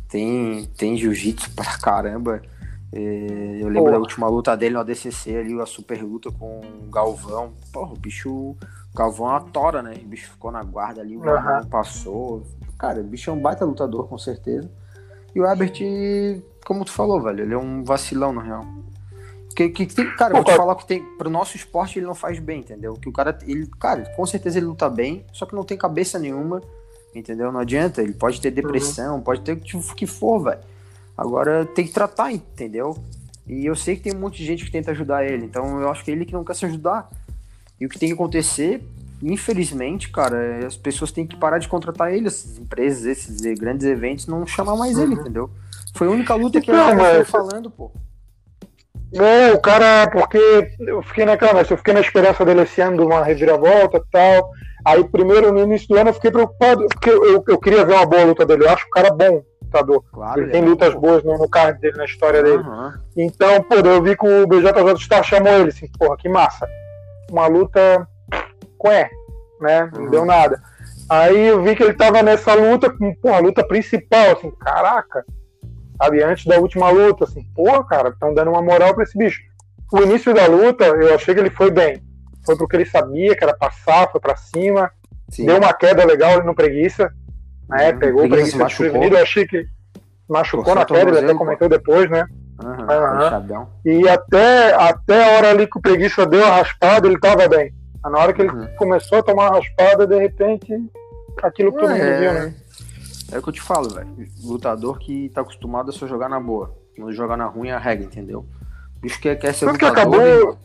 tem, tem jiu-jitsu pra caramba. É, eu lembro Porra. da última luta dele no ADCC ali, a super luta com o Galvão. Porra, o bicho. O Galvão é uma tora, né? O bicho ficou na guarda ali, o Galvão uhum. passou. Cara, o bicho é um baita lutador, com certeza. E o Herbert como tu falou, velho, ele é um vacilão, na real. Que, que tem, cara, Pô, vou te cara... falar que tem, pro nosso esporte ele não faz bem, entendeu? Que o cara, ele, cara, com certeza ele luta bem, só que não tem cabeça nenhuma, entendeu? Não adianta, ele pode ter depressão, uhum. pode ter o que for, velho. Agora tem que tratar, entendeu? E eu sei que tem um monte de gente que tenta ajudar ele, então eu acho que é ele que não quer se ajudar. E o que tem que acontecer, infelizmente, cara, é as pessoas têm que parar de contratar ele, essas empresas, esses grandes eventos, não chamar mais uhum. ele, entendeu? Foi a única luta que não, eu mas... falando, pô. Não, o cara, porque eu fiquei naquela, eu fiquei na esperança dele esse ano de uma reviravolta e tal. Aí, primeiro, no início do ano, eu fiquei preocupado, porque eu, eu queria ver uma boa luta dele. Eu acho o cara bom lutador. Claro, ele, tem é lutas boas no, no card dele, na história dele. Uhum. Então, pô, eu vi que o BJJ Star chamou ele, assim, porra, que massa. Uma luta com é, né? Não uhum. deu nada. Aí eu vi que ele tava nessa luta, com, pô, a luta principal, assim, caraca sabe? Antes da última luta, assim, pô, cara, estão dando uma moral para esse bicho. O início da luta, eu achei que ele foi bem. Foi porque ele sabia que era passar, foi para cima, Sim. deu uma queda legal no preguiça, né? Uhum. Pegou o preguiça, desprevenido, eu achei que machucou na queda, ele até comentou depois, né? Uhum, uhum. E até, até a hora ali que o preguiça deu a raspada, ele tava bem. Na hora que ele uhum. começou a tomar a raspada, de repente, aquilo que todo mundo é... viu, né? É o que eu te falo, velho. Lutador que tá acostumado a só jogar na boa. Não jogar na ruim é a regra, entendeu? Bicho quer, quer ser Tanto lutador. Que acabou.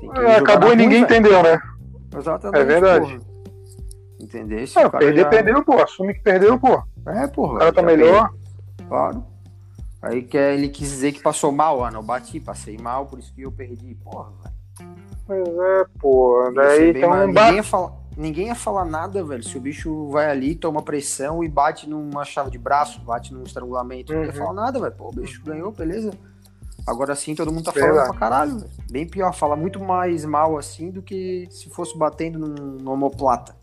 Que é, acabou e ninguém ruim, entendeu, né? Exatamente. É verdade. Porra. Entendeu? Não, perder, já... perdeu, pô. Assume que perdeu, pô. É, porra. O cara tá melhor. Perdeu. Claro. Aí que ele quis dizer que passou mal, ah, não bati, passei mal, por isso que eu perdi. Porra, velho. Pois é, pô. Daí então. Ninguém ia falar ninguém ia falar nada, velho, se o bicho vai ali, toma pressão e bate numa chave de braço, bate num estrangulamento. Uhum. Não ia uhum. falar nada, velho. Pô, o bicho ganhou, beleza. Agora sim todo mundo tá falando Verdade. pra caralho. Véio. Bem pior, fala muito mais mal assim do que se fosse batendo num, num homoplata.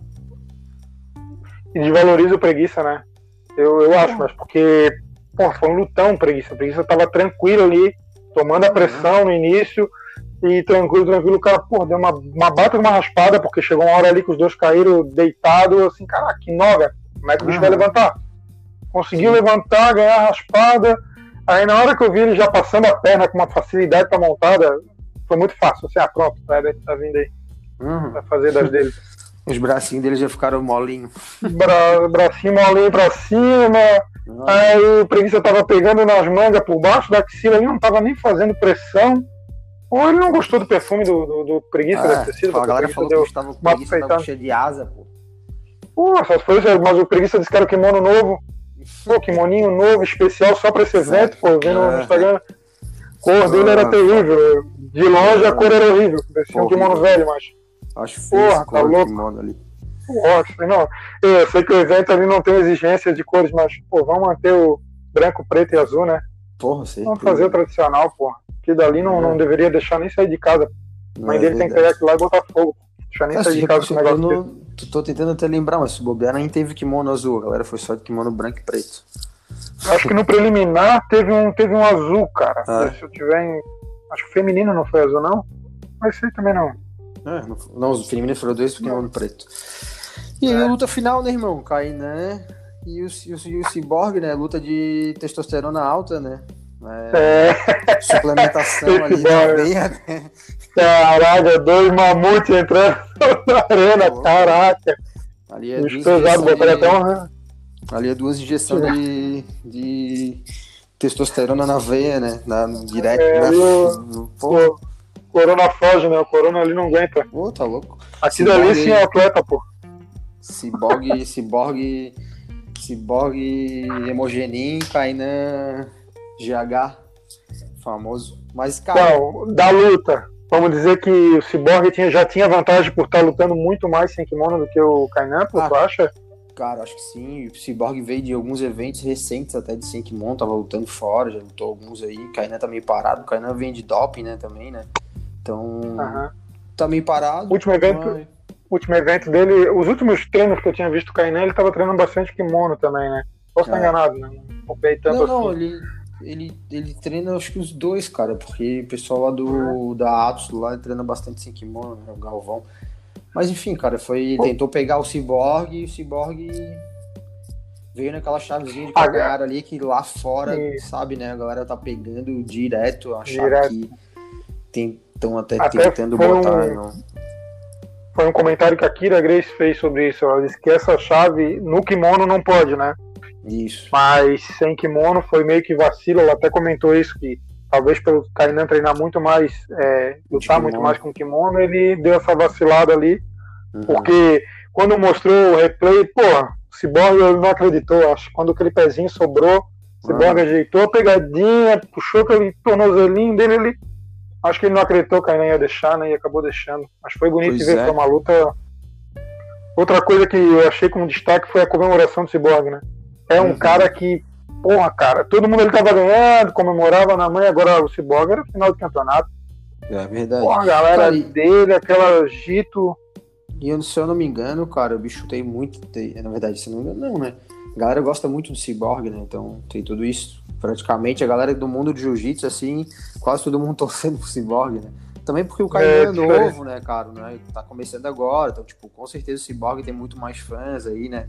E desvaloriza o preguiça, né? Eu, eu acho, mas porque, pô, foi um lutão preguiça. O preguiça tava tranquilo ali, tomando a pressão no início e tranquilo, tranquilo, o cara, pô, deu uma, uma bata uma raspada, porque chegou uma hora ali que os dois caíram deitados, assim, caraca, que noga, como é que o bicho uhum. vai levantar? Conseguiu levantar, ganhar a raspada, aí na hora que eu vi ele já passando a perna com uma facilidade pra montada, foi muito fácil, assim, ah, pronto, o Herbert tá vindo aí, uhum. vai fazer das dele. Os bracinhos dele já ficaram molinhos. Bra bracinho molinho pra cima, aí o preguiça tava pegando nas mangas por baixo da axila, ele não tava nem fazendo pressão, ou ele não gostou do perfume do, do, do preguiça, ah, deve ter sido. A galera falou que estava com preguiça tava cheio de asa, pô. Pô, foi isso, mas o preguiça disse que era o kimono novo. Pô, kimoninho novo, especial, só pra esse evento, pô, vendo é. no Instagram. A cor dele era terrível. De longe a cor era horrível. Parecia um kimono velho, mas. Acho Porra, tá louco. kimono ali. Nossa, não. Eu sei que o evento ali não tem exigência de cores, mas, pô, vamos manter o branco, preto e azul, né? Porra, sim. Vamos fazer o tradicional, porra que dali não, é. não deveria deixar nem sair de casa. A mãe é dele tem que pegar aquilo lá e botar fogo. Deixar nem sair de casa com o negócio não, Tô tentando até lembrar, mas se bobear nem teve kimono azul, a galera foi só de kimono branco e preto. Acho que no preliminar teve um, teve um azul, cara. Ah. Se eu tiver em. Acho que o feminino não foi azul, não. Mas sei também não. É, não, não, os femininos foram dois, porque kimono preto. E aí é. a luta final, né, irmão? Cai, né? E o, e o, e o Cyborg, né? Luta de testosterona alta, né? É, é. Suplementação ali na veia, né? Caraca, dois mamutes entrando na arena, Pô, caraca. Ali é duas pesado, de... até uma... Ali é duas injeções de, de testosterona na veia, né? Na, direto. É, né? o, o Corona foge, né? O Corona ali não aguenta. Pô, tá louco. Aquilo ali sim é atleta, pô. Ciborgue, ciborgue, ciborgue hemogenin, Kainan GH, famoso. Mas, cara. Então, da luta, vamos dizer que o Cyborg tinha, já tinha vantagem por estar lutando muito mais sem kimono do que o Kainan, ah, tu acha? Cara, acho que sim. O Cyborg veio de alguns eventos recentes até de sem kimono, tava lutando fora, já lutou alguns aí. O Kainan tá meio parado. O Kainan vem de doping, né, também, né? Então, uhum. tá meio parado. Último evento, mas... último evento dele, os últimos treinos que eu tinha visto o Kainan, ele tava treinando bastante kimono também, né? Posso estar é. enganado, né? Não tanto não, assim. Não, ele ele, ele treina acho que os dois, cara, porque o pessoal lá do da Atos lá treina bastante sem kimono, né, o Galvão. Mas enfim, cara, foi tentou pegar o Cyborg e o Cyborg veio naquela chavezinha de calcanhar ali que lá fora, sabe, né, a galera tá pegando direto, achar direto. que estão até, até tentando botar, um... não. Foi um comentário que a Kira Grace fez sobre isso. Ela disse que essa chave no kimono não pode, né? Isso. Mas sem kimono foi meio que vacilo. Ela até comentou isso, que talvez pelo Kainan treinar muito mais, é, lutar muito mais com kimono, ele deu essa vacilada ali. Uhum. Porque quando mostrou o replay, pô, o Cyborg não acreditou. Acho quando aquele pezinho sobrou, o Cyborg uhum. ajeitou a pegadinha, puxou aquele tornozelinho dele, ele. Acho que ele não acreditou que a ia deixar, né? E acabou deixando. Mas foi bonito pois ver, é. foi uma luta. Outra coisa que eu achei como destaque foi a comemoração do Cyborg, né? É um cara que, porra, cara, todo mundo ele tava ganhando, comemorava na mãe, agora o Cyborg era final de campeonato. É verdade. Porra, a galera cara, dele, aquela Gito. E eu, se eu não me engano, cara, o bicho tem muito. Tem, na verdade, se não me engano, não, né? A galera gosta muito do Cyborg, né? Então tem tudo isso. Praticamente a galera do mundo de jiu-jitsu, assim, quase todo mundo torcendo pro Cyborg, né? Também porque o cara é, é novo, né, cara? Né? Tá começando agora, então, tipo, com certeza o Cyborg tem muito mais fãs aí, né?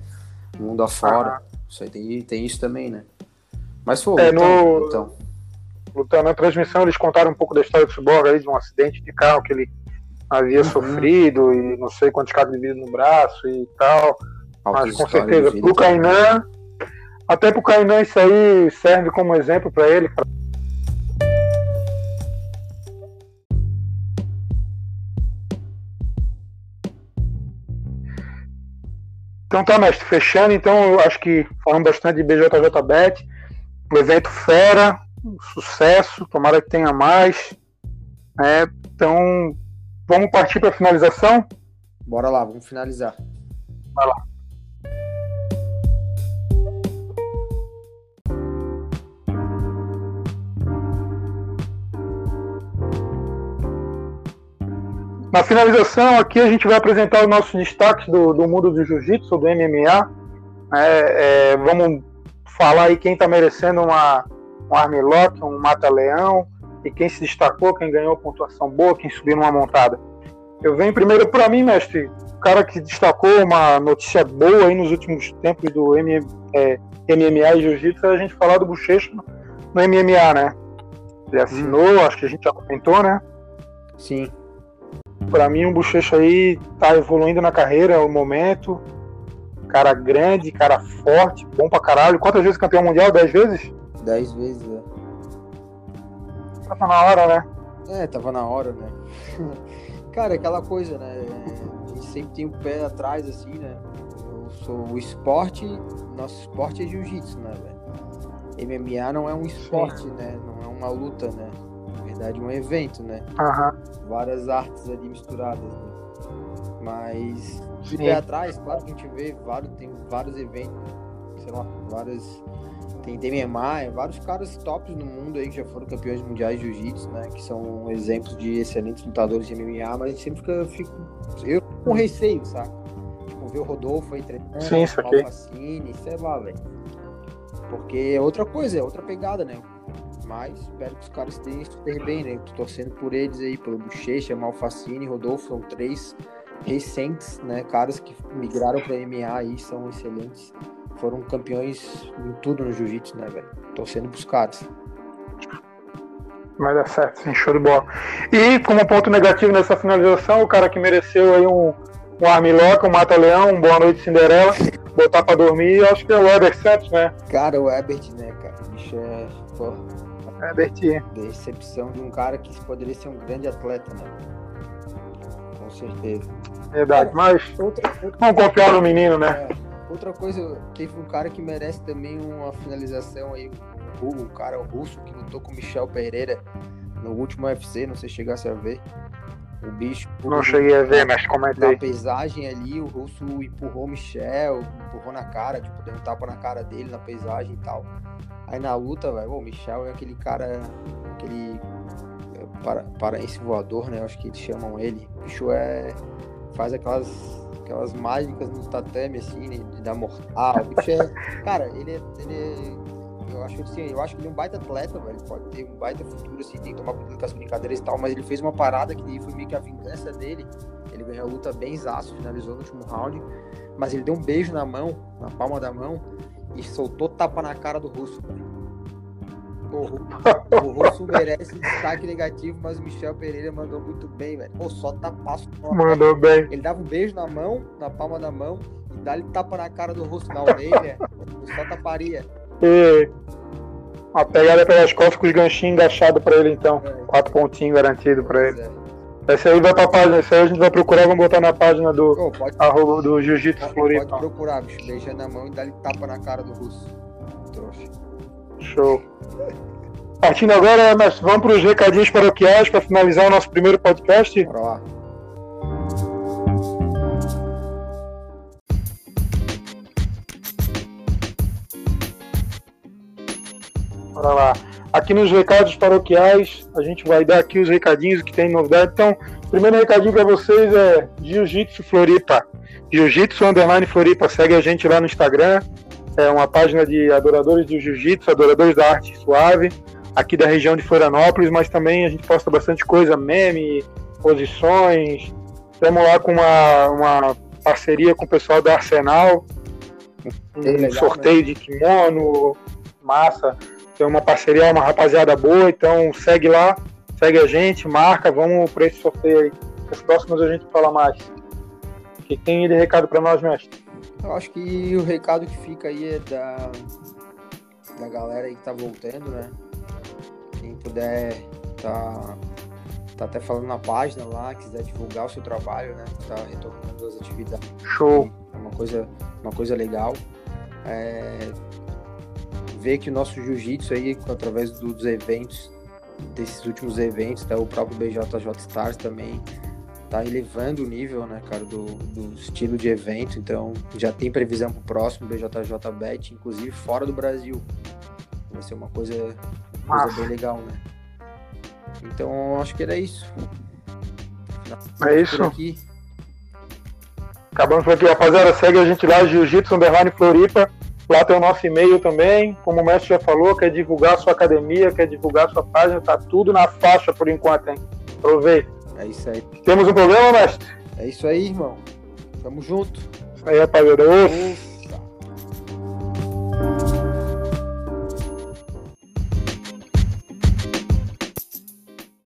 Mundo afora. Ah. Isso aí tem, tem isso também, né? Mas foi. É, no, então. na transmissão eles contaram um pouco da história do Cyborg aí, de um acidente de carro que ele havia uhum. sofrido e não sei quantos cabos de vidro no braço e tal. Mas com certeza, pro Kainan, até pro Kainan isso aí serve como exemplo para ele. Então tá, mestre, fechando, então eu acho que falamos bastante de BJJBet, um evento fera, um sucesso, tomara que tenha mais. Né? Então, vamos partir para a finalização? Bora lá, vamos finalizar. Vai lá. Na finalização, aqui a gente vai apresentar os nossos destaques do, do mundo do jiu-jitsu, do MMA. É, é, vamos falar aí quem está merecendo uma, um armlock, um mata-leão, e quem se destacou, quem ganhou pontuação boa, quem subiu numa montada. Eu venho primeiro para mim, mestre, o cara que destacou uma notícia boa aí nos últimos tempos do MMA, é, MMA e Jiu-Jitsu, é a gente falar do Bochecha no MMA, né? Ele assinou, hum. acho que a gente já comentou, né? Sim. Para mim, o Bochecha aí tá evoluindo na carreira, é o momento. Cara grande, cara forte, bom pra caralho. Quantas vezes campeão mundial? Dez vezes? Dez vezes, é. Tava na hora, né? É, tava na hora, né? cara, aquela coisa, né? A gente sempre tem o pé atrás, assim, né? Eu sou o esporte, nosso esporte é jiu-jitsu, né, velho? MMA não é um esporte, Sim. né? Não é uma luta, né? Verdade, um evento, né? Uhum. Várias artes ali misturadas, né? Mas de pé atrás, claro que a gente vê vários, tem vários eventos, sei lá, várias. Tem DMMA, vários caras tops no mundo aí que já foram campeões mundiais de jiu-jitsu, né? Que são exemplos de excelentes lutadores de MMA, mas a gente sempre fica. Fico, eu com receio, sabe? Tipo, ver o Rodolfo aí treinando, Sim, isso aqui. Alfacine, sei lá, velho. Porque é outra coisa, é outra pegada, né? Mas espero que os caras estejam super bem, né? Tô torcendo por eles aí, pelo Bochecha, Malfacine, Rodolfo, são três recentes, né? Caras que migraram para MMA aí, são excelentes. Foram campeões em tudo no jiu-jitsu, né, velho? Torcendo pros caras. Vai dar certo, sim, show de bola. E como ponto negativo nessa finalização, o cara que mereceu aí um, um armlock, um mata-leão, um boa noite Cinderela, botar pra dormir, acho que é o Herbert Santos, né? Cara, o Herbert, né, cara? O bicho é. Pô, é. Decepção de um cara que poderia ser um grande atleta, né? Com certeza. Verdade, mas outra, outra... vamos confiar no menino, né? É, outra coisa, teve um cara que merece também uma finalização aí, o, o cara o russo que lutou com o Michel Pereira no último UFC, não sei se chegasse a ver. O bicho. Não cheguei a ver, mas comentei. Na paisagem ali, o russo empurrou o Michel, empurrou na cara, tipo, deu um tapa na cara dele na paisagem e tal. Aí na luta, velho, o Michel é aquele cara, aquele é, para, paraense voador, né? Acho que eles chamam ele. O bicho é. faz aquelas, aquelas mágicas no tatame, assim, né? de dar mortal. O bicho é. Cara, ele é. Ele é eu acho, assim, eu acho que ele é um baita atleta, velho. Pode ter um baita futuro, assim, tem que tomar cuidado com as brincadeiras e tal, mas ele fez uma parada que foi meio que a vingança dele. Ele ganhou a luta bem zaço, finalizou no último round, mas ele deu um beijo na mão, na palma da mão, e soltou tapa na cara do russo, O, o russo merece destaque negativo, mas o Michel Pereira mandou muito bem, velho. Pô, só tapaço. Mandou bem. Ele dava um beijo na mão, na palma da mão, e dá-lhe tapa na cara do russo na orelha. só taparia. E uma pegada pelas costas com os ganchinhos engachados pra ele, então. É. Quatro pontinhos garantido pra ele. É. Esse aí vai pra página, esse aí a gente vai procurar, vamos botar na página do, oh, pode, arroba, do Jiu-Jitsu Floripa. Pode procurar, bicho, beija na mão e dá-lhe tapa na cara do russo. Trouxa. Show. Partindo agora, mas vamos para os recadinhos paroquiais para finalizar o nosso primeiro podcast. Bora lá. Bora lá. Aqui nos recados paroquiais, a gente vai dar aqui os recadinhos que tem novidade. Então, primeiro recadinho para vocês é Jiu-Jitsu Floripa. Jiu-Jitsu Underline Floripa. Segue a gente lá no Instagram. É uma página de adoradores do Jiu-Jitsu, adoradores da arte suave, aqui da região de Florianópolis, mas também a gente posta bastante coisa, meme, posições. Estamos lá com uma, uma parceria com o pessoal da Arsenal. Um legal, sorteio né? de kimono, massa tem uma parceria, uma rapaziada boa, então segue lá, segue a gente, marca, vamos para esse sorteio aí. Os próximos a gente fala mais. O que tem de recado para nós, mestre? Eu acho que o recado que fica aí é da, da galera aí que tá voltando, né? Quem puder tá, tá até falando na página lá, quiser divulgar o seu trabalho, né? Tá retornando as atividades. Show! É uma coisa, uma coisa legal. É, ver que o nosso jiu-jitsu aí, através dos eventos, desses últimos eventos, tá, o próprio BJJ Stars também tá elevando o nível, né, cara, do, do estilo de evento. Então, já tem previsão pro próximo BJJ Bet, inclusive fora do Brasil. Vai ser uma coisa, coisa bem legal, né? Então, acho que era isso. É isso. Acabamos por aqui, rapaziada. Segue a gente lá, Jiu-Jitsu Underline Floripa. Lá tem o nosso e-mail também. Como o mestre já falou, quer divulgar sua academia, quer divulgar sua página, tá tudo na faixa por enquanto, hein? Aproveita. É isso aí. Temos um problema, mestre? É isso aí, irmão. Tamo junto. Isso aí, rapaziada. Ô.